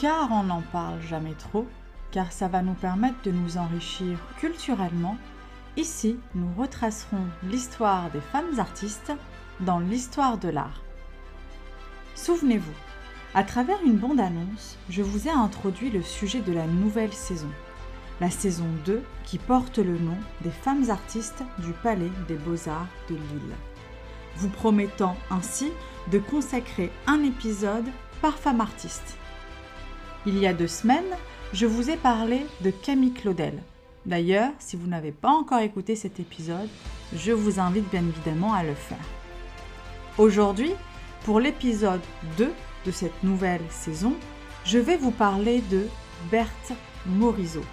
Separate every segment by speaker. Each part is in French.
Speaker 1: car on n'en parle jamais trop, car ça va nous permettre de nous enrichir culturellement. Ici, nous retracerons l'histoire des femmes artistes dans l'histoire de l'art. Souvenez-vous, à travers une bande-annonce, je vous ai introduit le sujet de la nouvelle saison, la saison 2 qui porte le nom des femmes artistes du Palais des Beaux-Arts de Lille, vous promettant ainsi de consacrer un épisode par femme artiste. Il y a deux semaines, je vous ai parlé de Camille Claudel. D'ailleurs, si vous n'avez pas encore écouté cet épisode, je vous invite bien évidemment à le faire. Aujourd'hui, pour l'épisode 2 de cette nouvelle saison, je vais vous parler de Berthe Morisot.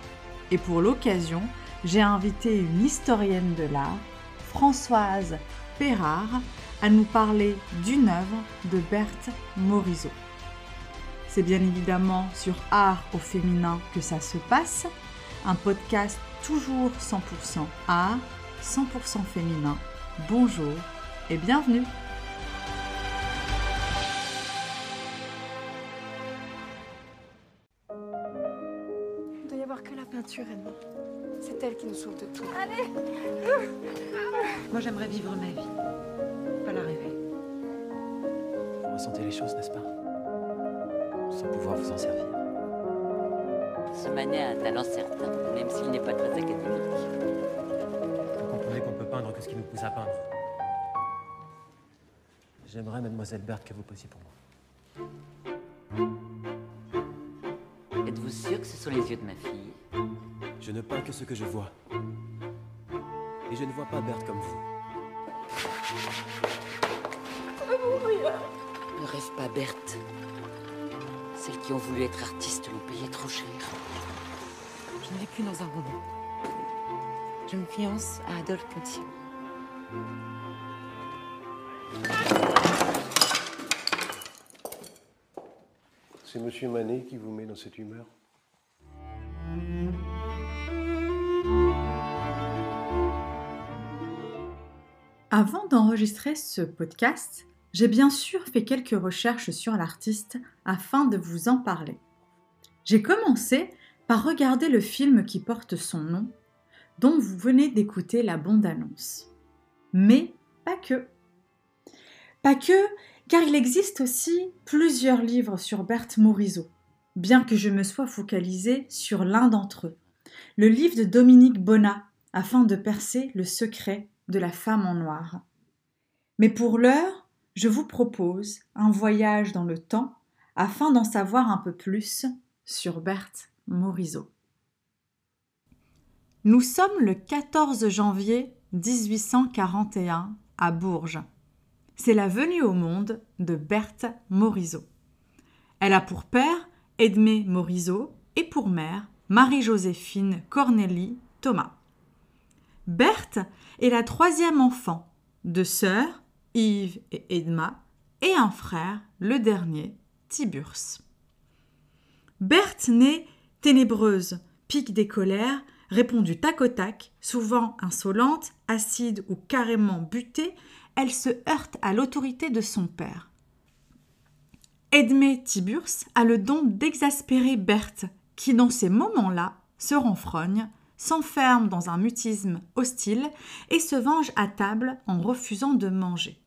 Speaker 1: Et pour l'occasion, j'ai invité une historienne de l'art, Françoise Perrard, à nous parler d'une œuvre de Berthe Morisot. C'est bien évidemment sur Art au féminin que ça se passe, un podcast toujours 100% art, 100% féminin. Bonjour et bienvenue
Speaker 2: Il doit y avoir que la peinture, Edmond. C'est elle qui nous sauve de tout.
Speaker 3: Allez
Speaker 4: Moi, j'aimerais vivre ma vie, pas la rêver.
Speaker 5: Vous ressentez les choses, n'est-ce pas? Pouvoir vous en servir.
Speaker 6: Ce manet a un talent certain, même s'il n'est pas très académique.
Speaker 5: Vous comprenez qu'on ne peut peindre que ce qui nous pousse à peindre. J'aimerais, mademoiselle Berthe, que vous posiez pour moi.
Speaker 6: Êtes-vous sûr que ce sont les yeux de ma fille?
Speaker 5: Je ne peins que ce que je vois. Et je ne vois pas Berthe comme vous.
Speaker 6: Ne rêve pas, Berthe. Celles qui ont voulu être artistes l'ont payé trop cher.
Speaker 4: Je ne vis plus dans un roman. Je me fiance à Adolphe Pontier.
Speaker 7: C'est Monsieur Manet qui vous met dans cette humeur
Speaker 1: Avant d'enregistrer ce podcast, j'ai bien sûr fait quelques recherches sur l'artiste afin de vous en parler. J'ai commencé par regarder le film qui porte son nom, dont vous venez d'écouter la bande-annonce. Mais pas que. Pas que, car il existe aussi plusieurs livres sur Berthe Morisot, bien que je me sois focalisée sur l'un d'entre eux, le livre de Dominique Bonnat, afin de percer le secret de la femme en noir. Mais pour l'heure, je vous propose un voyage dans le temps afin d'en savoir un peu plus sur Berthe Morisot. Nous sommes le 14 janvier 1841 à Bourges. C'est la venue au monde de Berthe Morisot. Elle a pour père Edmé Morisot et pour mère Marie-Joséphine Cornélie Thomas. Berthe est la troisième enfant, deux sœurs, Yves et Edma, et un frère, le dernier, Tiburce. Berthe naît ténébreuse, pique des colères, répond du tac au tac, souvent insolente, acide ou carrément butée, elle se heurte à l'autorité de son père. Edmé Tiburce a le don d'exaspérer Berthe, qui dans ces moments-là se renfrogne, s'enferme dans un mutisme hostile et se venge à table en refusant de manger.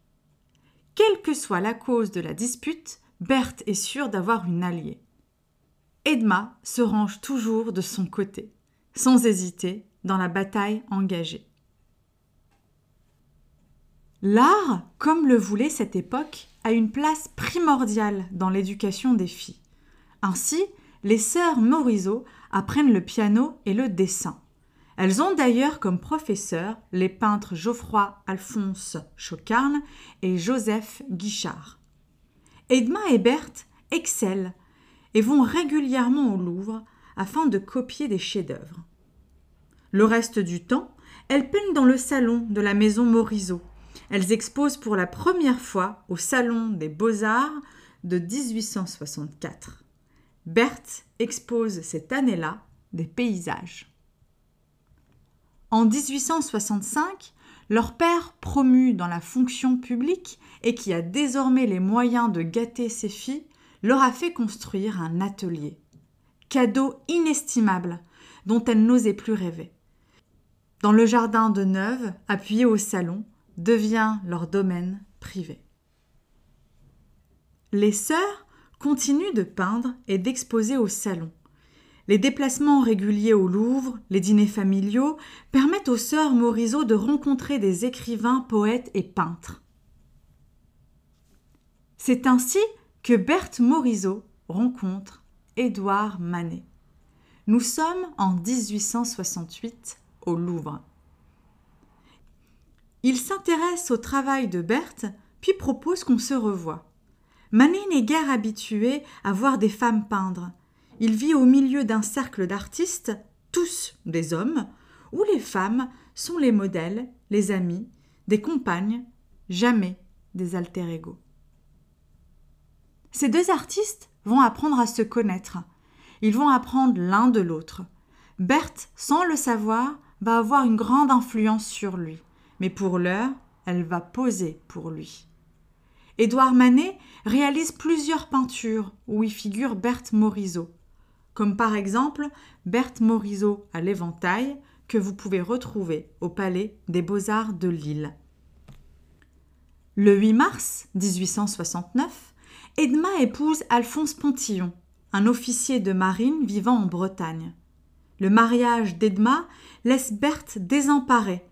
Speaker 1: Quelle que soit la cause de la dispute, Berthe est sûre d'avoir une alliée. Edma se range toujours de son côté, sans hésiter, dans la bataille engagée. L'art, comme le voulait cette époque, a une place primordiale dans l'éducation des filles. Ainsi, les sœurs Morisot apprennent le piano et le dessin. Elles ont d'ailleurs comme professeurs les peintres Geoffroy Alphonse Chocarne et Joseph Guichard. Edma et Berthe excellent et vont régulièrement au Louvre afin de copier des chefs-d'œuvre. Le reste du temps, elles peignent dans le salon de la maison Morisot. Elles exposent pour la première fois au Salon des Beaux-Arts de 1864. Berthe expose cette année-là des paysages. En 1865, leur père, promu dans la fonction publique et qui a désormais les moyens de gâter ses filles, leur a fait construire un atelier. Cadeau inestimable dont elle n'osait plus rêver. Dans le jardin de Neuve, appuyé au salon, devient leur domaine privé. Les sœurs continuent de peindre et d'exposer au salon. Les déplacements réguliers au Louvre, les dîners familiaux permettent aux sœurs Morisot de rencontrer des écrivains, poètes et peintres. C'est ainsi que Berthe Morisot rencontre Édouard Manet. Nous sommes en 1868 au Louvre. Il s'intéresse au travail de Berthe, puis propose qu'on se revoie. Manet n'est guère habitué à voir des femmes peindre, il vit au milieu d'un cercle d'artistes, tous des hommes, où les femmes sont les modèles, les amis, des compagnes, jamais des alter ego. Ces deux artistes vont apprendre à se connaître. Ils vont apprendre l'un de l'autre. Berthe, sans le savoir, va avoir une grande influence sur lui, mais pour l'heure, elle va poser pour lui. Édouard Manet réalise plusieurs peintures où y figure Berthe Morisot comme par exemple Berthe Morisot à l'éventail, que vous pouvez retrouver au Palais des Beaux-Arts de Lille. Le 8 mars 1869, Edma épouse Alphonse Pontillon, un officier de marine vivant en Bretagne. Le mariage d'Edma laisse Berthe désemparée.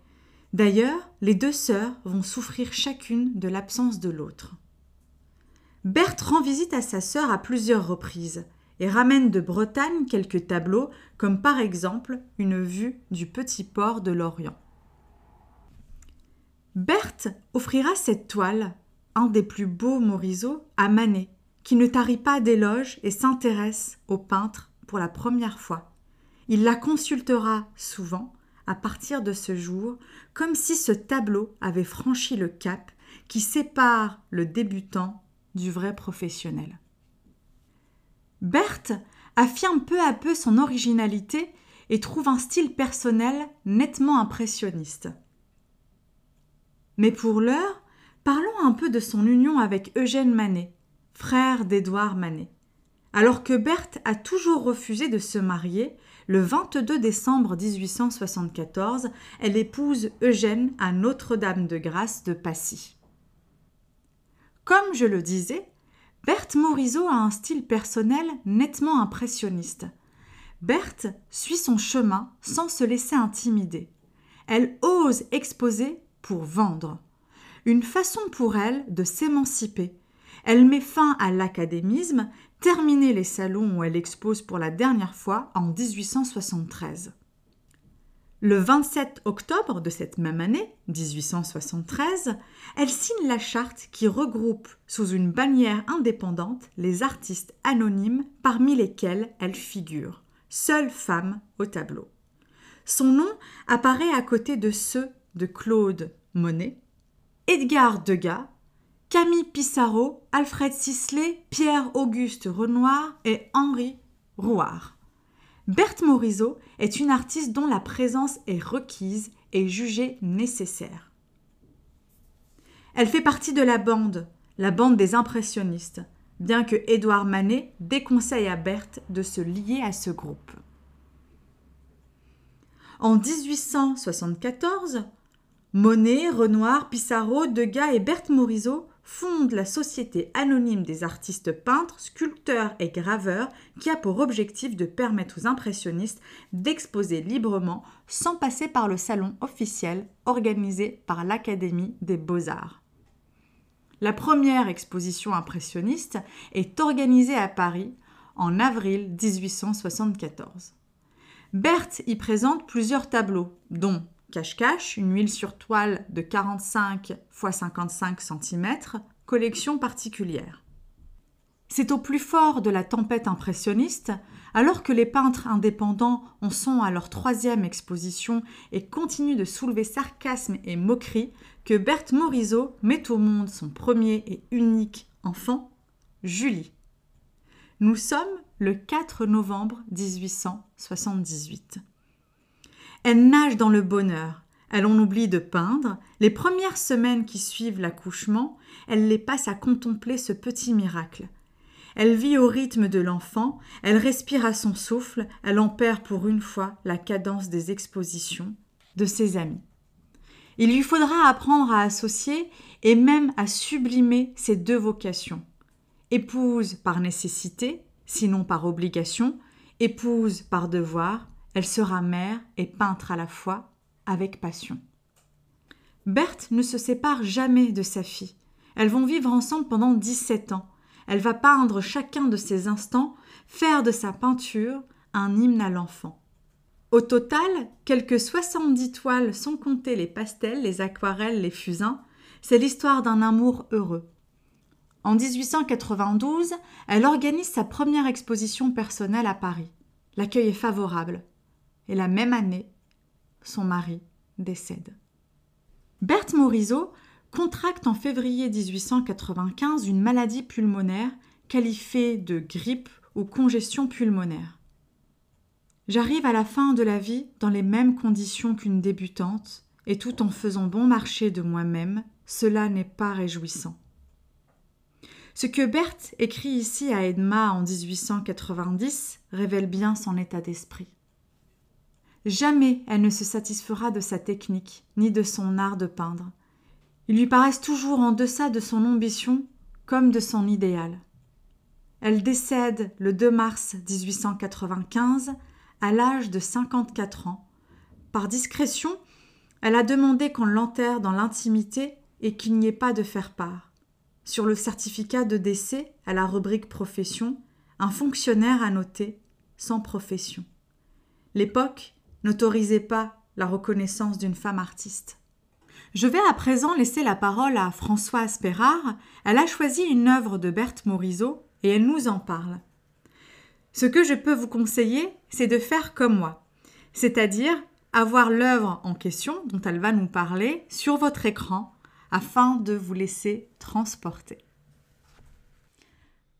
Speaker 1: D'ailleurs, les deux sœurs vont souffrir chacune de l'absence de l'autre. Berthe rend visite à sa sœur à plusieurs reprises et ramène de Bretagne quelques tableaux, comme par exemple une vue du petit port de l'Orient. Berthe offrira cette toile, un des plus beaux Morisot, à Manet, qui ne tarit pas d'éloges et s'intéresse au peintre pour la première fois. Il la consultera souvent à partir de ce jour, comme si ce tableau avait franchi le cap qui sépare le débutant du vrai professionnel. Berthe affirme peu à peu son originalité et trouve un style personnel nettement impressionniste. Mais pour l'heure, parlons un peu de son union avec Eugène Manet, frère d'Édouard Manet. Alors que Berthe a toujours refusé de se marier, le 22 décembre 1874, elle épouse Eugène à Notre-Dame-de-Grâce de Passy. Comme je le disais, Berthe Morisot a un style personnel nettement impressionniste. Berthe suit son chemin sans se laisser intimider. Elle ose exposer pour vendre. Une façon pour elle de s'émanciper. Elle met fin à l'académisme, terminer les salons où elle expose pour la dernière fois en 1873. Le 27 octobre de cette même année, 1873, elle signe la charte qui regroupe sous une bannière indépendante les artistes anonymes parmi lesquels elle figure, seule femme au tableau. Son nom apparaît à côté de ceux de Claude Monet, Edgar Degas, Camille Pissarro, Alfred Sisley, Pierre-Auguste Renoir et Henri Rouard. Berthe Morisot est une artiste dont la présence est requise et jugée nécessaire. Elle fait partie de la bande, la bande des impressionnistes, bien que Édouard Manet déconseille à Berthe de se lier à ce groupe. En 1874, Monet, Renoir, Pissarro, Degas et Berthe Morisot fonde la Société anonyme des artistes peintres, sculpteurs et graveurs qui a pour objectif de permettre aux impressionnistes d'exposer librement sans passer par le salon officiel organisé par l'Académie des beaux-arts. La première exposition impressionniste est organisée à Paris en avril 1874. Berthe y présente plusieurs tableaux, dont Cache-cache, une huile sur toile de 45 x 55 cm, collection particulière. C'est au plus fort de la tempête impressionniste, alors que les peintres indépendants en sont à leur troisième exposition et continuent de soulever sarcasme et moquerie, que Berthe Morisot met au monde son premier et unique enfant, Julie. Nous sommes le 4 novembre 1878. Elle nage dans le bonheur. Elle en oublie de peindre. Les premières semaines qui suivent l'accouchement, elle les passe à contempler ce petit miracle. Elle vit au rythme de l'enfant, elle respire à son souffle, elle en perd pour une fois la cadence des expositions de ses amis. Il lui faudra apprendre à associer et même à sublimer ces deux vocations. Épouse par nécessité, sinon par obligation, épouse par devoir, elle sera mère et peintre à la fois, avec passion. Berthe ne se sépare jamais de sa fille. Elles vont vivre ensemble pendant 17 ans. Elle va peindre chacun de ses instants, faire de sa peinture un hymne à l'enfant. Au total, quelques 70 toiles sont comptées les pastels, les aquarelles, les fusains. C'est l'histoire d'un amour heureux. En 1892, elle organise sa première exposition personnelle à Paris. L'accueil est favorable. Et la même année, son mari décède. Berthe Morisot contracte en février 1895 une maladie pulmonaire qualifiée de grippe ou congestion pulmonaire. J'arrive à la fin de la vie dans les mêmes conditions qu'une débutante, et tout en faisant bon marché de moi-même, cela n'est pas réjouissant. Ce que Berthe écrit ici à Edma en 1890 révèle bien son état d'esprit. Jamais elle ne se satisfera de sa technique, ni de son art de peindre. Ils lui paraissent toujours en deçà de son ambition comme de son idéal. Elle décède le 2 mars 1895 à l'âge de 54 ans. Par discrétion, elle a demandé qu'on l'enterre dans l'intimité et qu'il n'y ait pas de faire-part. Sur le certificat de décès, à la rubrique profession, un fonctionnaire a noté sans profession. L'époque n'autorisait pas la reconnaissance d'une femme artiste. Je vais à présent laisser la parole à Françoise Perrard. Elle a choisi une œuvre de Berthe Morisot et elle nous en parle. Ce que je peux vous conseiller, c'est de faire comme moi, c'est-à-dire avoir l'œuvre en question dont elle va nous parler sur votre écran afin de vous laisser transporter.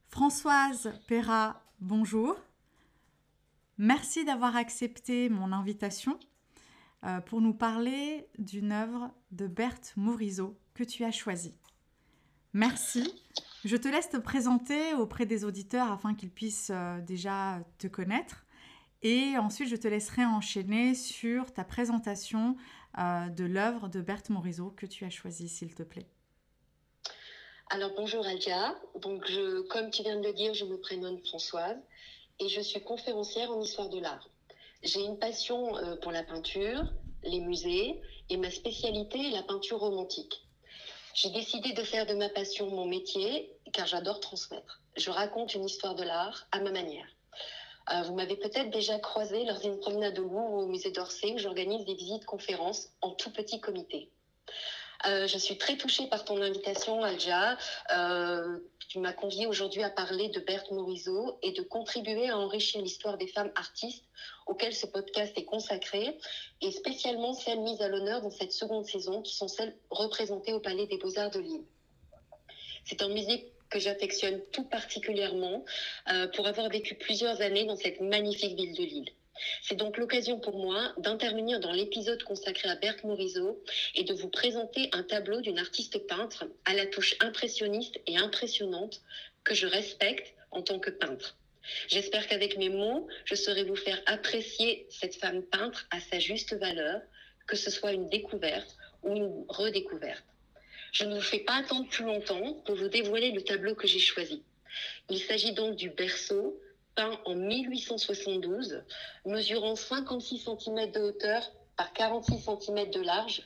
Speaker 1: Françoise Perra, bonjour. Merci d'avoir accepté mon invitation euh, pour nous parler d'une œuvre de Berthe Morisot que tu as choisie. Merci. Je te laisse te présenter auprès des auditeurs afin qu'ils puissent euh, déjà te connaître. Et ensuite, je te laisserai enchaîner sur ta présentation euh, de l'œuvre de Berthe Morisot que tu as choisie, s'il te plaît.
Speaker 3: Alors bonjour Alja. Donc je, comme tu viens de le dire, je me prénomme Françoise et je suis conférencière en histoire de l'art. J'ai une passion euh, pour la peinture, les musées et ma spécialité est la peinture romantique. J'ai décidé de faire de ma passion mon métier car j'adore transmettre. Je raconte une histoire de l'art à ma manière. Euh, vous m'avez peut-être déjà croisé lors d'une promenade au Louvre ou au musée d'Orsay où j'organise des visites conférences en tout petit comité. Euh, je suis très touchée par ton invitation, Alja. Euh, tu m'as conviée aujourd'hui à parler de Berthe Morisot et de contribuer à enrichir l'histoire des femmes artistes auxquelles ce podcast est consacré, et spécialement celles mises à l'honneur dans cette seconde saison, qui sont celles représentées au Palais des Beaux-Arts de Lille. C'est un musée que j'affectionne tout particulièrement euh, pour avoir vécu plusieurs années dans cette magnifique ville de Lille. C'est donc l'occasion pour moi d'intervenir dans l'épisode consacré à Berthe Morisot et de vous présenter un tableau d'une artiste peintre à la touche impressionniste et impressionnante que je respecte en tant que peintre. J'espère qu'avec mes mots, je saurai vous faire apprécier cette femme peintre à sa juste valeur, que ce soit une découverte ou une redécouverte. Je ne vous fais pas attendre plus longtemps pour vous dévoiler le tableau que j'ai choisi. Il s'agit donc du berceau peint en 1872, mesurant 56 cm de hauteur par 46 cm de large,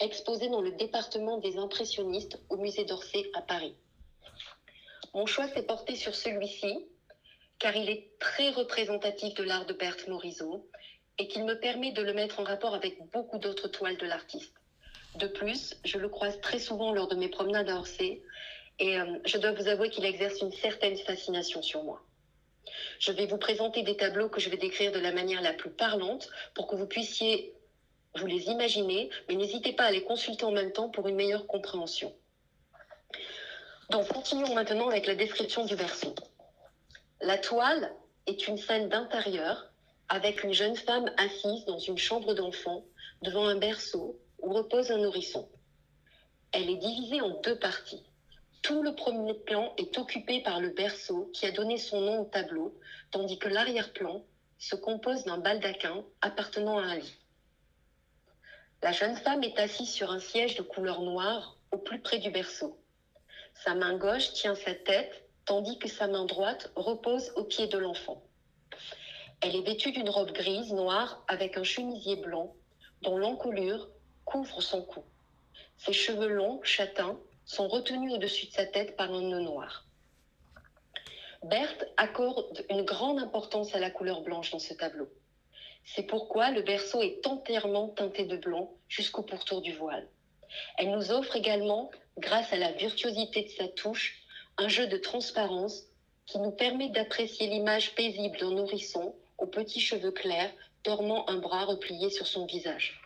Speaker 3: exposé dans le département des impressionnistes au musée d'Orsay à Paris. Mon choix s'est porté sur celui-ci, car il est très représentatif de l'art de Berthe Morisot et qu'il me permet de le mettre en rapport avec beaucoup d'autres toiles de l'artiste. De plus, je le croise très souvent lors de mes promenades à Orsay et euh, je dois vous avouer qu'il exerce une certaine fascination sur moi. Je vais vous présenter des tableaux que je vais décrire de la manière la plus parlante pour que vous puissiez vous les imaginer, mais n'hésitez pas à les consulter en même temps pour une meilleure compréhension. Donc, continuons maintenant avec la description du verso. La toile est une scène d'intérieur avec une jeune femme assise dans une chambre d'enfant devant un berceau où repose un nourrisson. Elle est divisée en deux parties. Tout le premier plan est occupé par le berceau qui a donné son nom au tableau, tandis que l'arrière-plan se compose d'un baldaquin appartenant à un lit. La jeune femme est assise sur un siège de couleur noire au plus près du berceau. Sa main gauche tient sa tête, tandis que sa main droite repose au pied de l'enfant. Elle est vêtue d'une robe grise noire avec un chemisier blanc dont l'encolure couvre son cou. Ses cheveux longs, châtains, sont retenus au-dessus de sa tête par un nœud noir. Berthe accorde une grande importance à la couleur blanche dans ce tableau. C'est pourquoi le berceau est entièrement teinté de blanc jusqu'au pourtour du voile. Elle nous offre également, grâce à la virtuosité de sa touche, un jeu de transparence qui nous permet d'apprécier l'image paisible d'un nourrisson aux petits cheveux clairs dormant un bras replié sur son visage.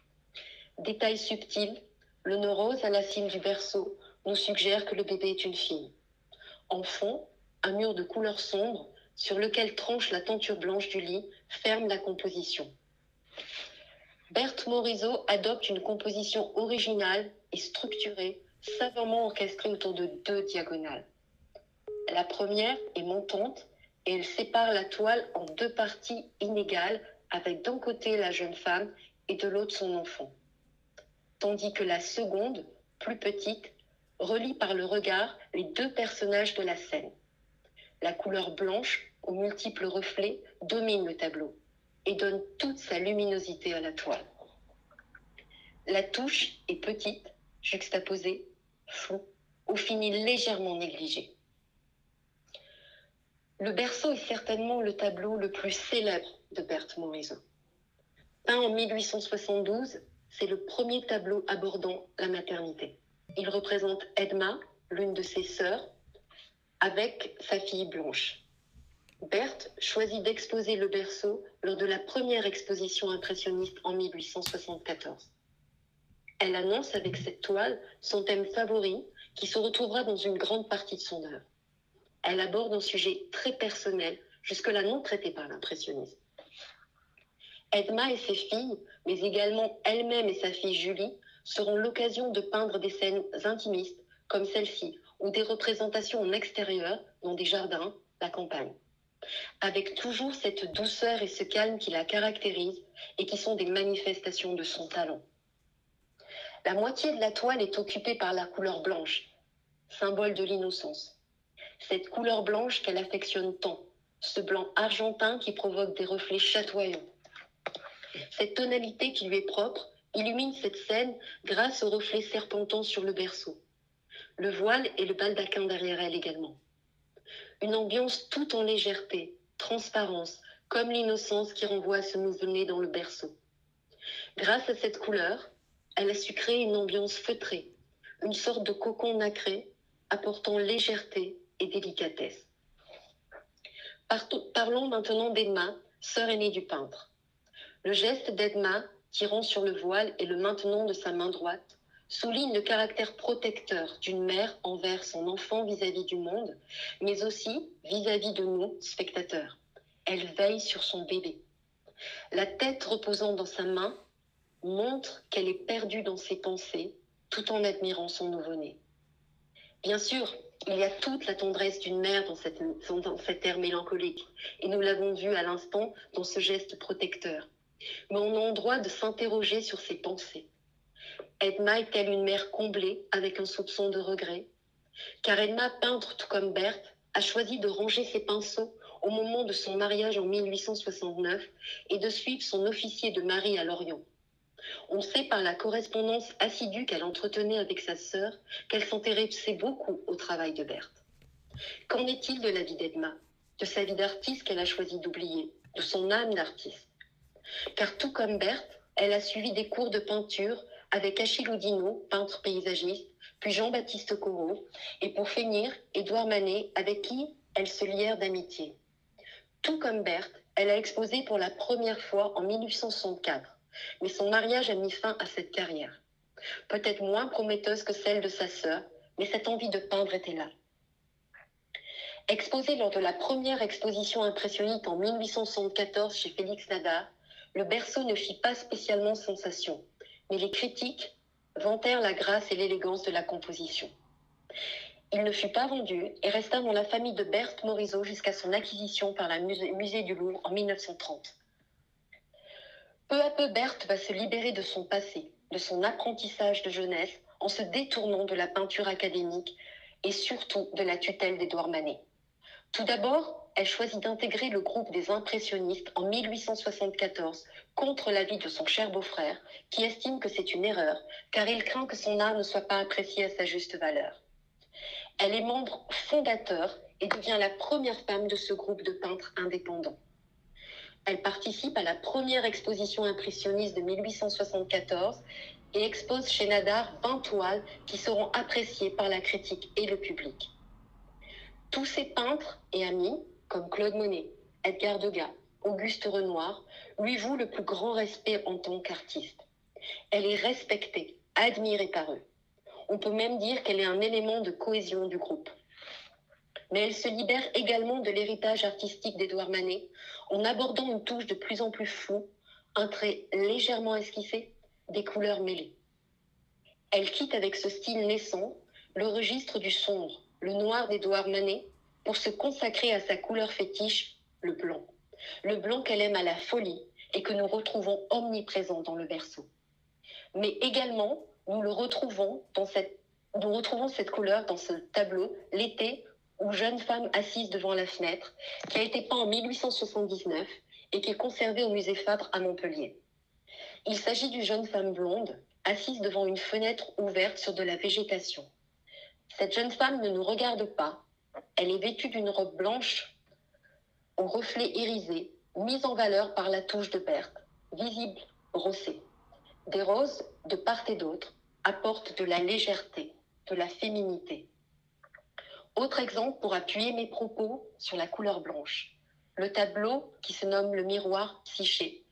Speaker 3: Détail subtil, le nœud rose à la cime du berceau nous suggère que le bébé est une fille. En fond, un mur de couleur sombre sur lequel tranche la tenture blanche du lit ferme la composition. Berthe Morisot adopte une composition originale et structurée, savamment orchestrée autour de deux diagonales. La première est montante et elle sépare la toile en deux parties inégales avec d'un côté la jeune femme et de l'autre son enfant. Tandis que la seconde, plus petite, relie par le regard les deux personnages de la scène. La couleur blanche, aux multiples reflets, domine le tableau et donne toute sa luminosité à la toile. La touche est petite, juxtaposée, floue, au fini légèrement négligé. Le berceau est certainement le tableau le plus célèbre de Berthe Morisot. Peint en 1872, c'est le premier tableau abordant la maternité. Il représente Edma, l'une de ses sœurs, avec sa fille Blanche. Berthe choisit d'exposer le berceau lors de la première exposition impressionniste en 1874. Elle annonce avec cette toile son thème favori qui se retrouvera dans une grande partie de son œuvre. Elle aborde un sujet très personnel, jusque-là non traité par l'impressionnisme. Edma et ses filles, mais également elle-même et sa fille Julie, seront l'occasion de peindre des scènes intimistes comme celle-ci, ou des représentations en extérieur, dans des jardins, la campagne. Avec toujours cette douceur et ce calme qui la caractérisent et qui sont des manifestations de son talent. La moitié de la toile est occupée par la couleur blanche, symbole de l'innocence. Cette couleur blanche qu'elle affectionne tant, ce blanc argentin qui provoque des reflets chatoyants. Cette tonalité qui lui est propre illumine cette scène grâce aux reflets serpentants sur le berceau. Le voile et le baldaquin derrière elle également. Une ambiance tout en légèreté, transparence, comme l'innocence qui renvoie à ce nouveau-né dans le berceau. Grâce à cette couleur, elle a su créer une ambiance feutrée, une sorte de cocon nacré, apportant légèreté et délicatesse. Parlons maintenant d'Edma, sœur aînée du peintre. Le geste d'Edma, tirant sur le voile et le maintenant de sa main droite, souligne le caractère protecteur d'une mère envers son enfant vis-à-vis du monde, mais aussi vis-à-vis de nous, spectateurs. Elle veille sur son bébé. La tête reposant dans sa main montre qu'elle est perdue dans ses pensées tout en admirant son nouveau-né. Bien sûr, il y a toute la tendresse d'une mère dans cette, dans cette air mélancolique, et nous l'avons vu à l'instant dans ce geste protecteur. Mais on a le droit de s'interroger sur ses pensées. Edma est-elle une mère comblée avec un soupçon de regret? Car Edma, peintre tout comme Berthe, a choisi de ranger ses pinceaux au moment de son mariage en 1869 et de suivre son officier de mari à Lorient. On sait par la correspondance assidue qu'elle entretenait avec sa sœur qu'elle s'intéressait beaucoup au travail de Berthe. Qu'en est-il de la vie d'Edma, de sa vie d'artiste qu'elle a choisi d'oublier, de son âme d'artiste? Car tout comme Berthe, elle a suivi des cours de peinture avec Achille Oudinot, peintre paysagiste, puis Jean-Baptiste Corot, et pour finir, Édouard Manet, avec qui elle se lièrent d'amitié. Tout comme Berthe, elle a exposé pour la première fois en 1864 mais son mariage a mis fin à cette carrière. Peut-être moins prometteuse que celle de sa sœur, mais cette envie de peindre était là. Exposé lors de la première exposition impressionniste en 1874 chez Félix Nadar, le berceau ne fit pas spécialement sensation, mais les critiques vantèrent la grâce et l'élégance de la composition. Il ne fut pas vendu et resta dans la famille de Berthe Morisot jusqu'à son acquisition par musée, musée du Louvre en 1930. Peu à peu, Berthe va se libérer de son passé, de son apprentissage de jeunesse, en se détournant de la peinture académique et surtout de la tutelle d'Édouard Manet. Tout d'abord, elle choisit d'intégrer le groupe des impressionnistes en 1874 contre l'avis de son cher beau-frère, qui estime que c'est une erreur, car il craint que son art ne soit pas apprécié à sa juste valeur. Elle est membre fondateur et devient la première femme de ce groupe de peintres indépendants. Elle participe à la première exposition impressionniste de 1874 et expose chez Nadar 20 toiles qui seront appréciées par la critique et le public. Tous ces peintres et amis, comme Claude Monet, Edgar Degas, Auguste Renoir, lui vouent le plus grand respect en tant qu'artiste. Elle est respectée, admirée par eux. On peut même dire qu'elle est un élément de cohésion du groupe. Mais elle se libère également de l'héritage artistique d'Édouard Manet en abordant une touche de plus en plus floue, un trait légèrement esquissé, des couleurs mêlées. Elle quitte avec ce style naissant le registre du sombre, le noir d'Édouard Manet, pour se consacrer à sa couleur fétiche, le blanc. Le blanc qu'elle aime à la folie et que nous retrouvons omniprésent dans le berceau. Mais également, nous le retrouvons dans cette, nous retrouvons cette couleur dans ce tableau, l'été, où jeune femme assise devant la fenêtre, qui a été peint en 1879 et qui est conservé au musée Fabre à Montpellier. Il s'agit d'une jeune femme blonde, assise devant une fenêtre ouverte sur de la végétation. Cette jeune femme ne nous regarde pas. Elle est vêtue d'une robe blanche au reflet irisé, mise en valeur par la touche de Berthe, visible, brossée. Des roses, de part et d'autre, apportent de la légèreté, de la féminité. Autre exemple pour appuyer mes propos sur la couleur blanche. Le tableau qui se nomme Le miroir psyché,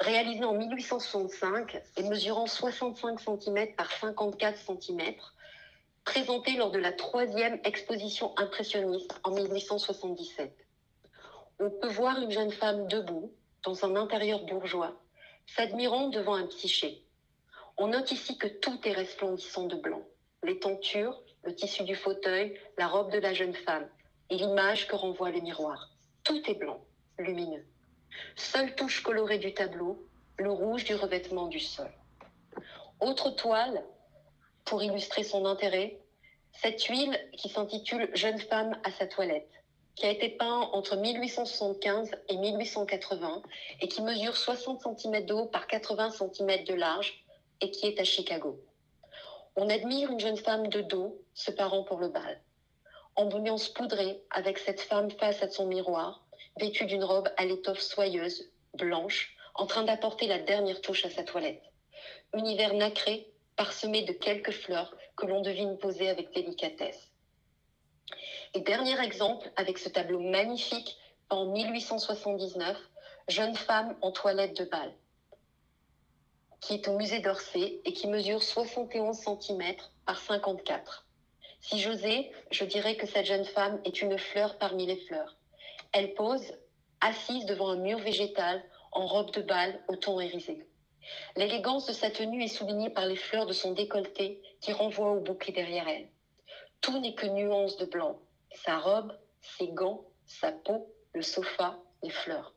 Speaker 3: réalisé en 1865 et mesurant 65 cm par 54 cm, présenté lors de la troisième exposition impressionniste en 1877. On peut voir une jeune femme debout, dans un intérieur bourgeois, s'admirant devant un psyché. On note ici que tout est resplendissant de blanc. Les tentures, le tissu du fauteuil, la robe de la jeune femme et l'image que renvoie le miroir. Tout est blanc, lumineux. Seule touche colorée du tableau, le rouge du revêtement du sol. Autre toile, pour illustrer son intérêt, cette huile qui s'intitule Jeune femme à sa toilette, qui a été peint entre 1875 et 1880 et qui mesure 60 cm de haut par 80 cm de large et qui est à Chicago. On admire une jeune femme de dos se parant pour le bal. Ambiance poudrée avec cette femme face à son miroir, vêtue d'une robe à l'étoffe soyeuse, blanche, en train d'apporter la dernière touche à sa toilette. Univers nacré, parsemé de quelques fleurs que l'on devine poser avec délicatesse. Et dernier exemple, avec ce tableau magnifique en 1879, Jeune femme en toilette de bal, qui est au musée d'Orsay et qui mesure 71 cm par 54. Si j'osais, je dirais que cette jeune femme est une fleur parmi les fleurs. Elle pose, assise devant un mur végétal, en robe de bal au ton irisé. L'élégance de sa tenue est soulignée par les fleurs de son décolleté qui renvoient au bouquet derrière elle. Tout n'est que nuance de blanc. Sa robe, ses gants, sa peau, le sofa, les fleurs.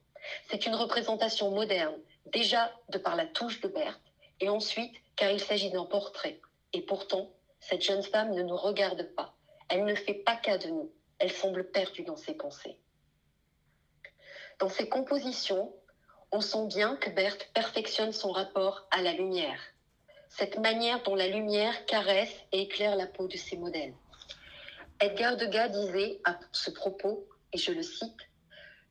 Speaker 3: C'est une représentation moderne, déjà de par la touche de Berthe, et ensuite car il s'agit d'un portrait. Et pourtant, cette jeune femme ne nous regarde pas. Elle ne fait pas cas de nous. Elle semble perdue dans ses pensées. Dans ses compositions, on sent bien que Berthe perfectionne son rapport à la lumière, cette manière dont la lumière caresse et éclaire la peau de ses modèles. Edgar Degas disait à ce propos, et je le cite,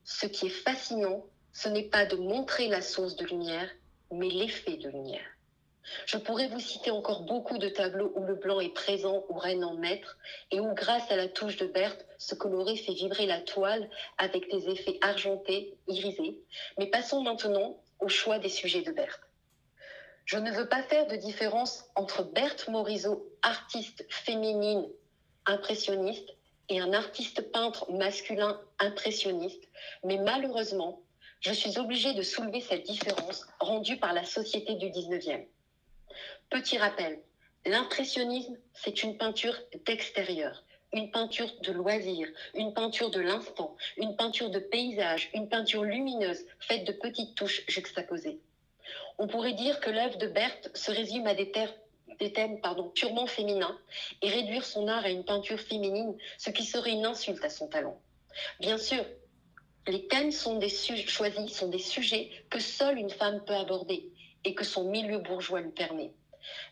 Speaker 3: Ce qui est fascinant, ce n'est pas de montrer la source de lumière, mais l'effet de lumière. Je pourrais vous citer encore beaucoup de tableaux où le blanc est présent ou règne en maître, et où, grâce à la touche de Berthe, ce coloré fait vibrer la toile avec des effets argentés, irisés. Mais passons maintenant au choix des sujets de Berthe. Je ne veux pas faire de différence entre Berthe Morisot, artiste féminine impressionniste, et un artiste peintre masculin impressionniste, mais malheureusement, je suis obligée de soulever cette différence rendue par la société du 19e. Petit rappel, L'impressionnisme, c'est une peinture d'extérieur, une peinture de loisir, une peinture de l'instant, une peinture de paysage, une peinture lumineuse faite de petites touches juxtaposées. On pourrait dire que l'œuvre de Berthe se résume à des, thèmes purement féminins et réduire son art à une peinture féminine, ce qui serait une insulte à son talent. Bien sûr, les thèmes sont choisis sont des sujets que seule une femme peut aborder et que son milieu bourgeois lui permet.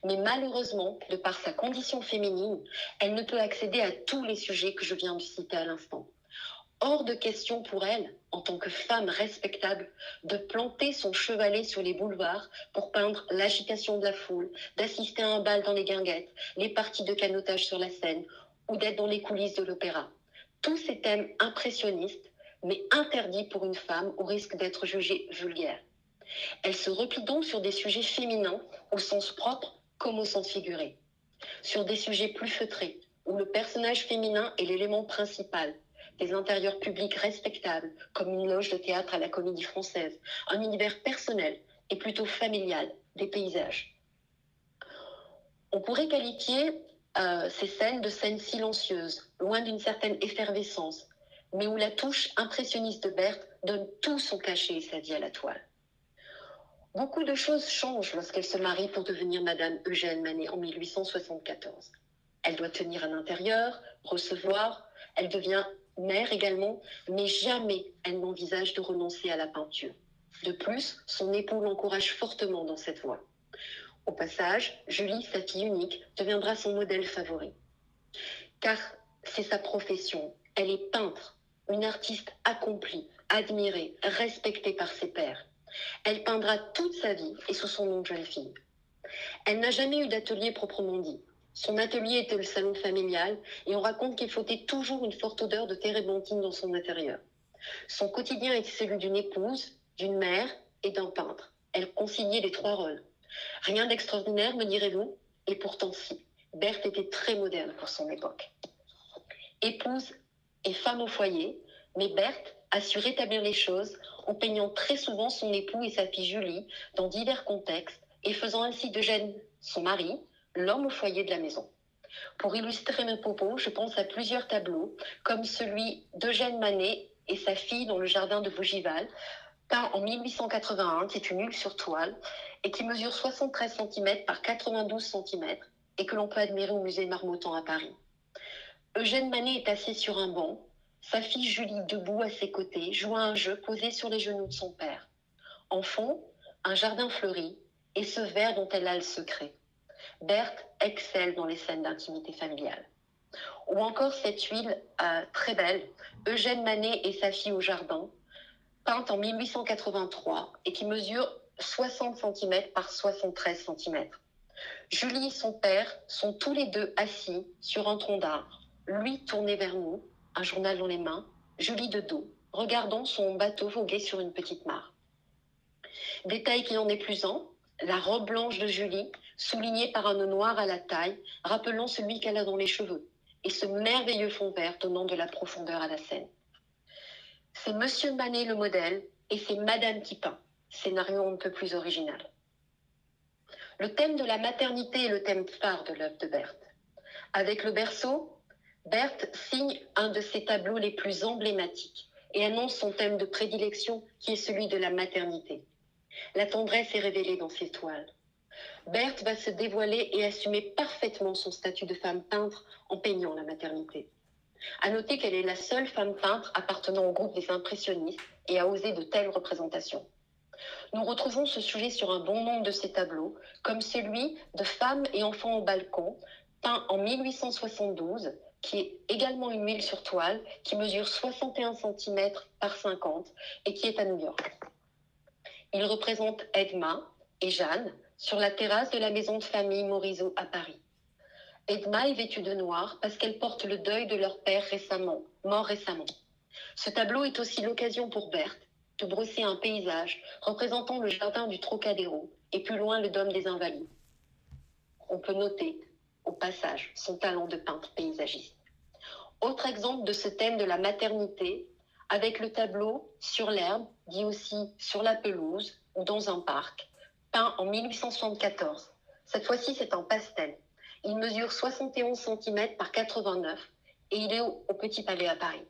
Speaker 3: Mais malheureusement, de par sa condition féminine, elle ne peut accéder à tous les sujets que je viens de citer à l'instant. Hors de question pour elle, en tant que femme respectable, de planter son chevalet sur les boulevards pour peindre l'agitation de la foule, d'assister à un bal dans les guinguettes, les parties de canotage sur la Seine ou d'être dans les coulisses de l'opéra. Tous ces thèmes impressionnistes, mais interdits pour une femme au risque d'être jugée vulgaire. Elle se replie donc sur des sujets féminins au sens propre comme au sens figuré. Sur des sujets plus feutrés, où le personnage féminin est l'élément principal, des intérieurs publics respectables, comme une loge de théâtre à la comédie française, un univers personnel et plutôt familial, des paysages. On pourrait qualifier euh, ces scènes de scènes silencieuses, loin d'une certaine effervescence, mais où la touche impressionniste de Berthe donne tout son cachet et sa vie à la toile. Beaucoup de choses changent lorsqu'elle se marie pour devenir Madame Eugène Manet en 1874. Elle doit tenir un intérieur, recevoir, elle devient mère également, mais jamais elle n'envisage de renoncer à la peinture. De plus, son époux l'encourage fortement dans cette voie. Au passage, Julie, sa fille unique, deviendra son modèle favori. Car c'est sa profession, elle est peintre, une artiste accomplie, admirée, respectée par ses pairs. Elle peindra toute sa vie et sous son nom de jeune fille. Elle n'a jamais eu d'atelier proprement dit. Son atelier était le salon familial et on raconte qu'il flottait toujours une forte odeur de térébenthine dans son intérieur. Son quotidien était celui d'une épouse, d'une mère et d'un peintre. Elle conciliait les trois rôles. Rien d'extraordinaire, me direz-vous Et pourtant si. Berthe était très moderne pour son époque. Épouse et femme au foyer, mais Berthe a su rétablir les choses en peignant très souvent son époux et sa fille Julie dans divers contextes et faisant ainsi d'Eugène, son mari, l'homme au foyer de la maison. Pour illustrer mes propos, je pense à plusieurs tableaux, comme celui d'Eugène Manet et sa fille dans le jardin de Bougival, peint en 1881, qui est une huile sur toile, et qui mesure 73 cm par 92 cm, et que l'on peut admirer au musée Marmottan à Paris. Eugène Manet est assis sur un banc, sa fille Julie debout à ses côtés, joue à un jeu posé sur les genoux de son père. En fond, un jardin fleuri, et ce verre dont elle a le secret. Berthe excelle dans les scènes d'intimité familiale. Ou encore cette huile euh, très belle, Eugène Manet et sa fille au jardin, peinte en 1883 et qui mesure 60 cm par 73 cm. Julie et son père sont tous les deux assis sur un tronc d'arbre, lui tourné vers nous, un journal dans les mains, Julie de dos, regardant son bateau voguer sur une petite mare. Détail qui en est plus un, la robe blanche de Julie, soulignée par un nœud noir à la taille, rappelant celui qu'elle a dans les cheveux, et ce merveilleux fond vert donnant de la profondeur à la scène. C'est Monsieur Manet le modèle, et c'est Madame qui peint, scénario un peu plus original. Le thème de la maternité est le thème phare de l'œuvre de Berthe. Avec le berceau, Berthe signe un de ses tableaux les plus emblématiques et annonce son thème de prédilection qui est celui de la maternité. La tendresse est révélée dans ses toiles. Berthe va se dévoiler et assumer parfaitement son statut de femme peintre en peignant la maternité. À noter qu'elle est la seule femme peintre appartenant au groupe des impressionnistes et a osé de telles représentations. Nous retrouvons ce sujet sur un bon nombre de ses tableaux, comme celui de Femmes et enfants au balcon, peint en 1872, qui est également une huile sur toile, qui mesure 61 cm par 50 et qui est à New York. Il représente Edma et Jeanne sur la terrasse de la maison de famille Morisot à Paris. Edma est vêtue de noir parce qu'elle porte le deuil de leur père récemment, mort récemment. Ce tableau est aussi l'occasion pour Berthe de brosser un paysage représentant le jardin du Trocadéro et plus loin le dôme des Invalides. On peut noter, au passage, son talent de peintre paysagiste. Autre exemple de ce thème de la maternité, avec le tableau Sur l'herbe, dit aussi Sur la pelouse ou dans un parc, peint en 1874. Cette fois-ci, c'est en pastel. Il mesure 71 cm par 89 et il est au, Petit Palais à Paris.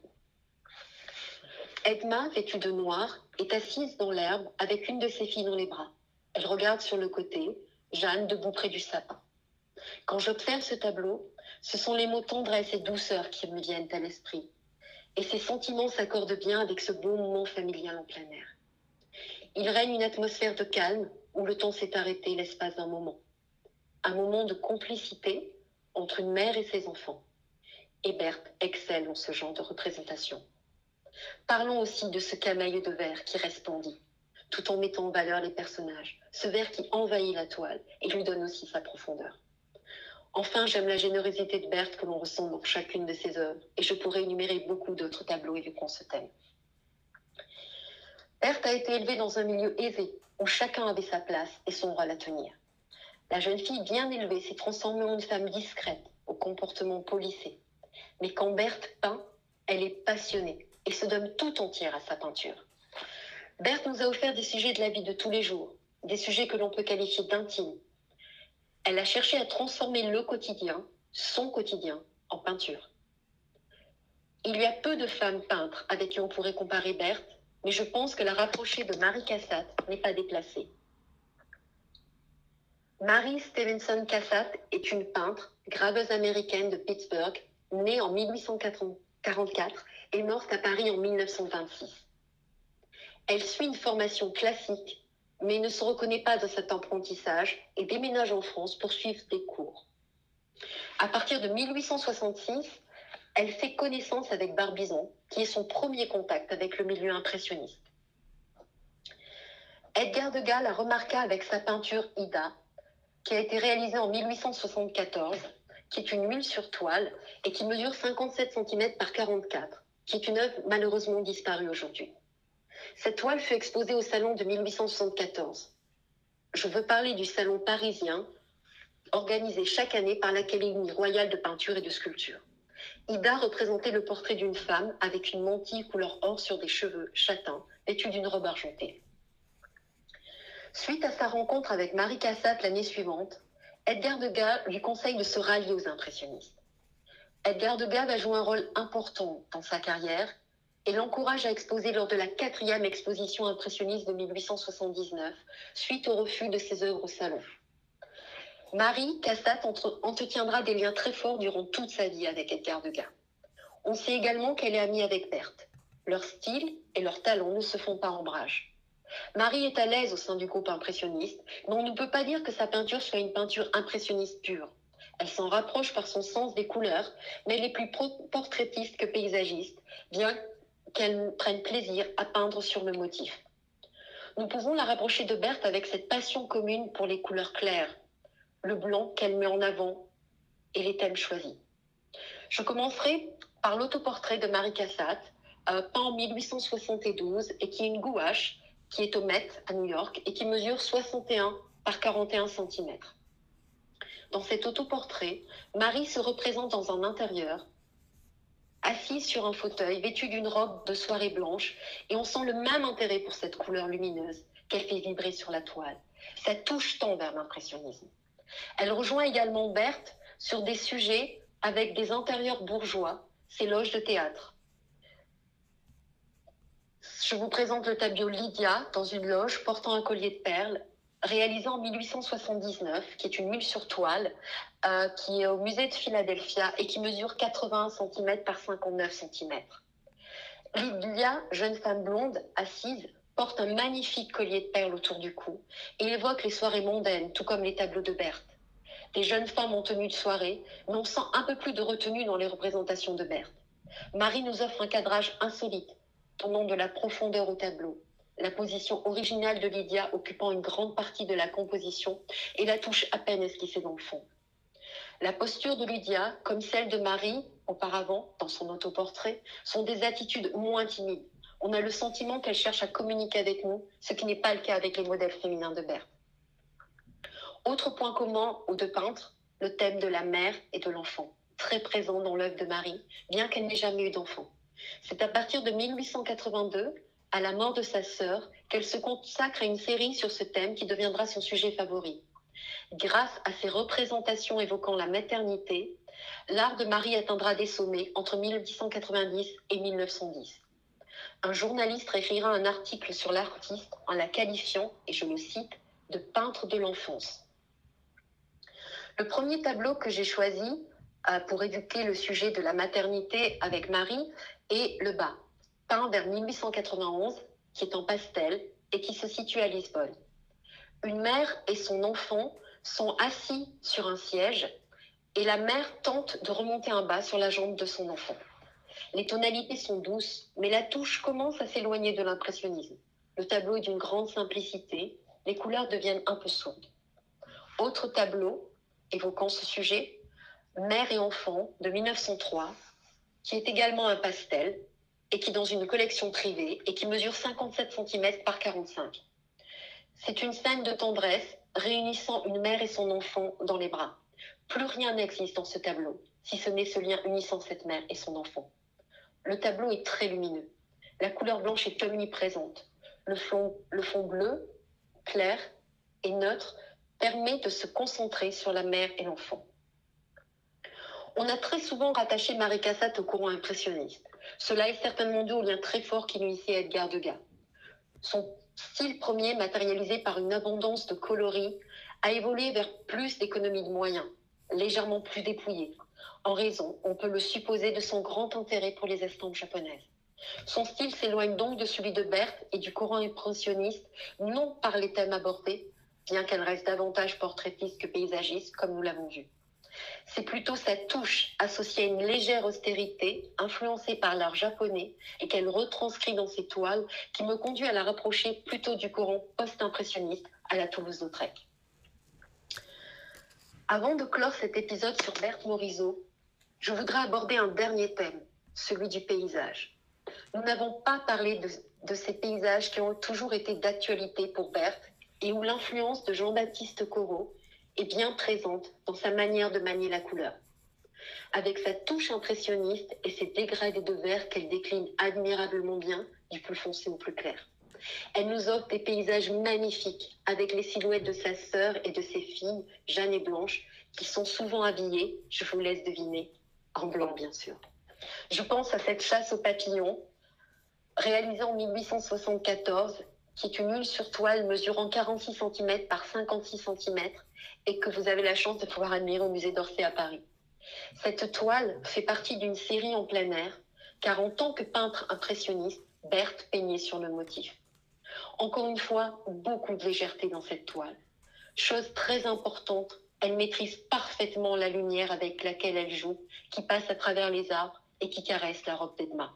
Speaker 3: Edma, vêtue de noir, est assise dans l'herbe avec une de ses filles dans les bras. Elle regarde sur le côté, Jeanne debout près du sapin. Quand j'observe ce tableau, ce sont les mots tendresse et douceur qui me viennent à l'esprit. Et ces sentiments s'accordent bien avec ce beau moment familial en plein air. Il règne une atmosphère de calme où le temps s'est arrêté l'espace d'un moment. Un moment de complicité entre une mère et ses enfants. Et Berthe excelle en ce genre de représentation. Parlons aussi de ce camail de verre qui resplendit, tout en mettant en valeur les personnages, ce verre qui envahit la toile et lui donne aussi sa profondeur. Enfin, j'aime la générosité de Berthe que l'on ressent dans chacune de ses œuvres, et je pourrais énumérer beaucoup d'autres tableaux évoquant ce thème. Berthe a été élevée dans un milieu aisé, où chacun avait sa place et son rôle à tenir. La jeune fille bien élevée s'est transformée en une femme discrète, au comportement polissé. Mais quand Berthe peint, elle est passionnée et se donne tout entière à sa peinture. Berthe nous a offert des sujets de la vie de tous les jours, des sujets que l'on peut qualifier d'intimes. Elle a cherché à transformer le quotidien, son quotidien, en peinture. Il y a peu de femmes peintres avec qui on pourrait comparer Berthe, mais je pense que la rapprocher de Marie Cassatt n'est pas déplacée. Marie Stevenson Cassatt est une peintre, graveuse américaine de Pittsburgh, née en 1844 et morte à Paris en 1926. Elle suit une formation classique, mais ne se reconnaît pas dans cet apprentissage et déménage en France pour suivre des cours. À partir de 1866, elle fait connaissance avec Barbizon, qui est son premier contact avec le milieu impressionniste. Edgar Degas la remarqua avec sa peinture Ida, qui a été réalisée en 1874, qui est une huile sur toile et qui mesure 57 cm par 44, qui est une œuvre malheureusement disparue aujourd'hui. Cette toile fut exposée au salon de 1874. Je veux parler du salon parisien organisé chaque année par l'Académie royale de peinture et de sculpture. Ida représentait le portrait d'une femme avec une mantille couleur or sur des cheveux châtains, vêtue d'une robe argentée. Suite à sa rencontre avec Marie Cassatt l'année suivante, Edgar Degas lui conseille de se rallier aux impressionnistes. Edgar Degas va jouer un rôle important dans sa carrière et l'encourage à exposer lors de la quatrième exposition impressionniste de 1879, suite au refus de ses œuvres au salon. Marie Cassatt entre- entretiendra des liens très forts durant toute sa vie avec Edgar Degas. On sait également qu'elle est amie avec Berthe. Leur style et leur talent ne se font pas ombrage. Marie est à l'aise au sein du groupe impressionniste, mais on ne peut pas dire que sa peinture soit une peinture impressionniste pure. Elle s'en rapproche par son sens des couleurs, mais elle est plus portraitiste que paysagiste, bien qu'elle prenne plaisir à peindre sur le motif. Nous pouvons la rapprocher de Berthe avec cette passion commune pour les couleurs claires, le blanc qu'elle met en avant et les thèmes choisis. Je commencerai par l'autoportrait de Marie Cassatt, euh, peint en 1872 et qui est une gouache qui est au Met à New York et qui mesure 61 par 41 cm. Dans cet autoportrait, Marie se représente dans un intérieur, assise sur un fauteuil, vêtue d'une robe de soirée blanche, et on sent le même intérêt pour cette couleur lumineuse qu'elle fait vibrer sur la toile. Ça touche tant vers l'impressionnisme. Elle rejoint également Berthe sur des sujets avec des intérieurs bourgeois, ses loges de théâtre. Je vous présente le tableau Lydia dans une loge portant un collier de perles, réalisé en 1879, qui est une mule sur toile, euh, qui est au musée de Philadelphia et qui mesure 81 cm par 59 cm. Lydia, jeune femme blonde, assise, porte un magnifique collier de perles autour du cou et évoque les soirées mondaines, tout comme les tableaux de Berthe. Des jeunes femmes en tenue de soirée, mais on sent un peu plus de retenue dans les représentations de Berthe. Marie nous offre un cadrage insolite, donnant de la profondeur au tableau. La position originale de Lydia occupant une grande partie de la composition et la touche à peine esquissée dans le fond. La posture de Lydia, comme celle de Marie auparavant dans son autoportrait, sont des attitudes moins timides. On a le sentiment qu'elle cherche à communiquer avec nous, ce qui n'est pas le cas avec les modèles féminins de Berthe. Autre point commun aux deux peintres, le thème de la mère et de l'enfant, très présent dans l'œuvre de Marie, bien qu'elle n'ait jamais eu d'enfant. C'est à partir de 1882, à la mort de sa sœur, qu'elle se consacre à une série sur ce thème qui deviendra son sujet favori. Grâce à ses représentations évoquant la maternité, l'art de Marie atteindra des sommets entre 1890 et 1910. Un journaliste écrira un article sur l'artiste en la qualifiant, et je le cite, de peintre de l'enfance. Le premier tableau que j'ai choisi euh, pour éduquer le sujet de la maternité avec Marie est le bas, peint vers 1891, qui est en pastel et qui se situe à Lisbonne. Une mère et son enfant sont assis sur un siège et la mère tente de remonter un bas sur la jambe de son enfant. Les tonalités sont douces, mais la touche commence à s'éloigner de l'impressionnisme. Le tableau est d'une grande simplicité, les couleurs deviennent un peu sourdes. Autre tableau évoquant ce sujet, Mère et enfant de 1903, qui est également un pastel et qui dans une collection privée et qui mesure 57 cm par 45. C'est une scène de tendresse réunissant une mère et son enfant dans les bras. Plus rien n'existe dans ce tableau, si ce n'est ce lien unissant cette mère et son enfant. Le tableau est très lumineux. La couleur blanche est omniprésente. Le fond, le fond bleu, clair et neutre permet de se concentrer sur la mère et l'enfant. On a très souvent rattaché Marie Cassatt au courant impressionniste. Cela est certainement dû au lien très fort qui lui à Edgar Degas. Son style premier, matérialisé par une abondance de coloris, a évolué vers plus d'économie de moyens, légèrement plus dépouillé, en raison, on peut le supposer, de son grand intérêt pour les estampes japonaises. Son style s'éloigne donc de celui de Berthe et du courant impressionniste, non par les thèmes abordés, bien qu'elle reste davantage portraitiste que paysagiste, comme nous l'avons vu. C'est plutôt sa touche associée à une légère austérité, influencée par l'art japonais, et qu'elle retranscrit dans ses toiles, qui me conduit à la rapprocher plutôt du courant post-impressionniste à la Toulouse-Lautrec. Avant de clore cet épisode sur Berthe Morisot, je voudrais aborder un dernier thème, celui du paysage. Nous n'avons pas parlé de, de, ces paysages qui ont toujours été d'actualité pour Berthe et où l'influence de Jean-Baptiste Corot est bien présente dans sa manière de manier la couleur. Avec sa touche impressionniste et ses dégradés de vert qu'elle décline admirablement bien du plus foncé au plus clair. Elle nous offre des paysages magnifiques avec les silhouettes de sa sœur et de ses filles, Jeanne et Blanche, qui sont souvent habillées, je vous laisse deviner, en blanc bien sûr. Je pense à cette chasse aux papillons, réalisée en 1874, qui est une huile sur toile mesurant 46 cm par 56 cm et que vous avez la chance de pouvoir admirer au musée d'Orsay à Paris. Cette toile fait partie d'une série en plein air, car en tant que peintre impressionniste, Berthe peignait sur le motif. Encore une fois, beaucoup de légèreté dans cette toile. Chose très importante, elle maîtrise parfaitement la lumière avec laquelle elle joue, qui passe à travers les arbres et qui caresse la robe d'Edma.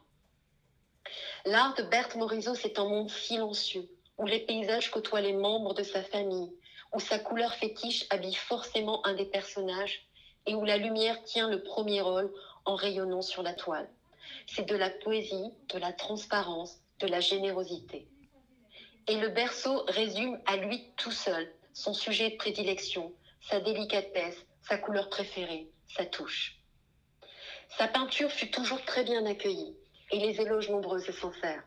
Speaker 3: L'art de Berthe Morisot, c'est un monde silencieux, où les paysages côtoient les membres de sa famille, où sa couleur fétiche habille forcément un des personnages et où la lumière tient le premier rôle en rayonnant sur la toile. C'est de la poésie, de la transparence, de la générosité. Et le berceau résume à lui tout seul son sujet de prédilection, sa délicatesse, sa couleur préférée, sa touche. Sa peinture fut toujours très bien accueillie et les éloges nombreux et sincères.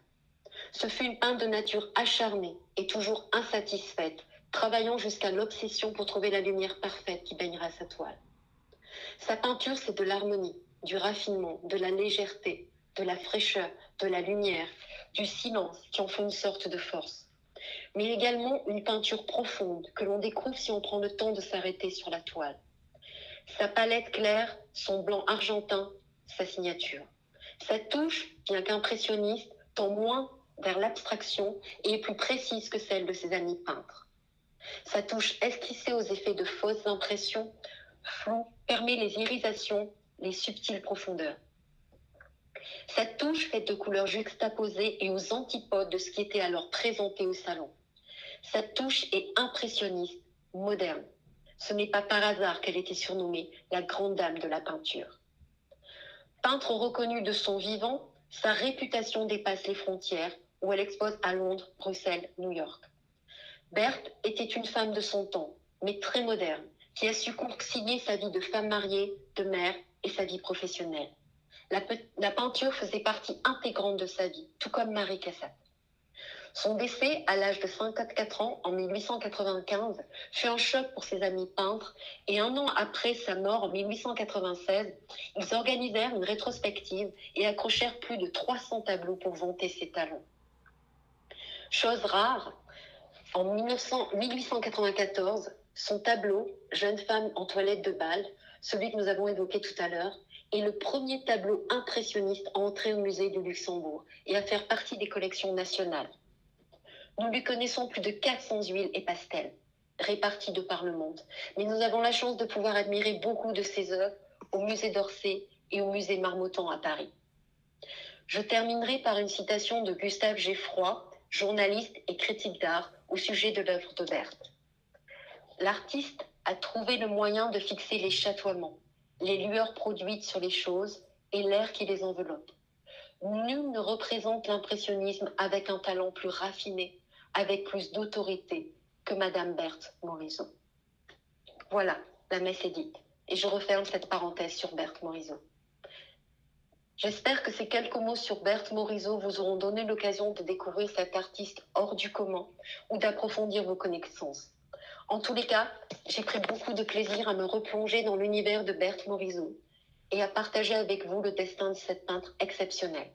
Speaker 3: Ce fut une peinte de nature acharnée et toujours insatisfaite, travaillant jusqu'à l'obsession pour trouver la lumière parfaite qui baignera sa toile. Sa peinture, c'est de l'harmonie, du raffinement, de la légèreté, de la fraîcheur, de la lumière, du silence qui en font une sorte de force mais également une peinture profonde que l'on découvre si on prend le temps de s'arrêter sur la toile. Sa palette claire, son blanc argentin, sa signature. Sa touche, bien qu'impressionniste, tend moins vers l'abstraction et est plus précise que celle de ses amis peintres. Sa touche esquissée aux effets de fausses impressions, floue, permet les irisations, les subtiles profondeurs. Cette touche faite de couleurs juxtaposées et aux antipodes de ce qui était alors présenté au salon. Cette touche est impressionniste, moderne. Ce n'est pas par hasard qu'elle était surnommée la grande dame de la peinture. Peintre reconnue de son vivant, sa réputation dépasse les frontières où elle expose à Londres, Bruxelles, New York. Berthe était une femme de son temps, mais très moderne, qui a su concilier sa vie de femme mariée, de mère et sa vie professionnelle. La, la, peinture faisait partie intégrante de sa vie, tout comme Marie Cassatt. Son décès à l'âge de 54 ans en 1895 fut un choc pour ses amis peintres et un an après sa mort en 1896, ils organisèrent une rétrospective et accrochèrent plus de 300 tableaux pour vanter ses talents. Chose rare, en 1900 1894, son tableau Jeune femme en toilette de bal, celui que nous avons évoqué tout à l'heure, est le premier tableau impressionniste à entrer au musée du Luxembourg et à faire partie des collections nationales. Nous lui connaissons plus de 400 huiles et pastels, répartis de par le monde, mais nous avons la chance de pouvoir admirer beaucoup de ses œuvres au musée d'Orsay et au musée Marmottan à Paris. Je terminerai par une citation de Gustave Geffroy, journaliste et critique d'art au sujet de l'œuvre de Berthe. L'artiste a trouvé le moyen de fixer les chatoiements, les lueurs produites sur les choses et l'air qui les enveloppe. Nul ne représente l'impressionnisme avec un talent plus raffiné, avec plus d'autorité que Madame Berthe Morisot. Voilà, la messe est dite. Et je referme cette parenthèse sur Berthe Morisot. J'espère que ces quelques mots sur Berthe Morisot vous auront donné l'occasion de découvrir cet artiste hors du commun ou d'approfondir vos connaissances. En tous les cas, j'ai pris beaucoup de plaisir à me replonger dans l'univers de Berthe Morisot et à partager avec vous le destin de cette peintre exceptionnelle.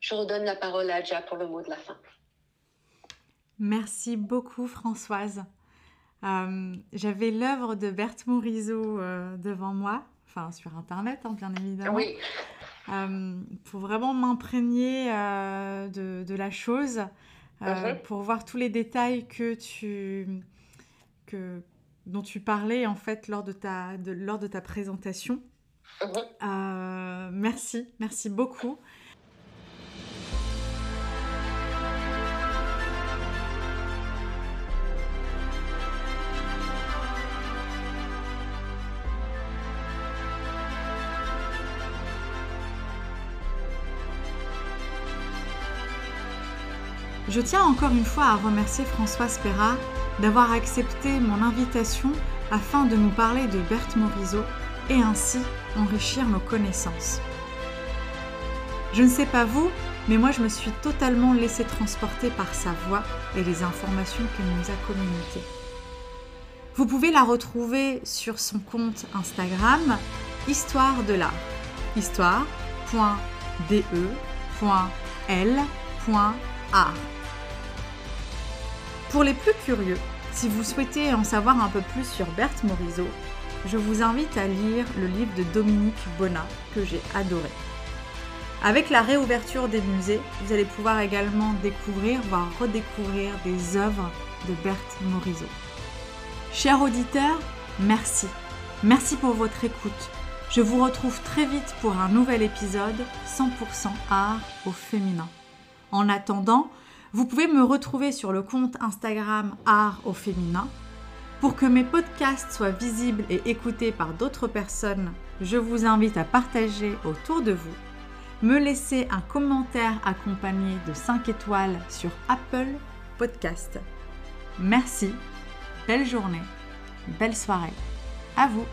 Speaker 3: Je redonne la parole à Adja pour le mot de la fin.
Speaker 1: Merci beaucoup Françoise. Euh, J'avais l'œuvre de Berthe Morisot euh, devant moi, enfin sur Internet hein, bien évidemment,
Speaker 3: Oui,
Speaker 1: euh, pour vraiment m'imprégner de, de la chose,
Speaker 3: Mhm.
Speaker 1: pour voir tous les détails que tu, que, dont tu parlais en fait lors de ta, de, lors de ta présentation.
Speaker 3: Mhm.
Speaker 1: Merci, merci beaucoup. Je tiens encore une fois à remercier François Spera d'avoir accepté mon invitation afin de nous parler de Berthe Morisot et ainsi enrichir nos connaissances. Je ne sais pas vous, mais moi je me suis totalement laissée transporter par sa voix et les informations qu'elle nous a communiquées. Vous pouvez la retrouver sur son compte Instagram Histoire de l'art. Histoire.de.l.art. Pour les plus curieux, si vous souhaitez en savoir un peu plus sur Berthe Morisot, je vous invite à lire le livre de Dominique Bonnat que j'ai adoré. Avec la réouverture des musées, vous allez pouvoir également découvrir, voire redécouvrir des œuvres de Berthe Morisot. Chers auditeurs, merci. Merci pour votre écoute. Je vous retrouve très vite pour un nouvel épisode 100% art au féminin. En attendant, vous pouvez me retrouver sur le compte Instagram Art au féminin. Pour que mes podcasts soient visibles et écoutés par d'autres personnes, je vous invite à partager autour de vous, me laisser un commentaire accompagné de 5 étoiles sur Apple Podcast. Merci, belle journée, belle soirée. À vous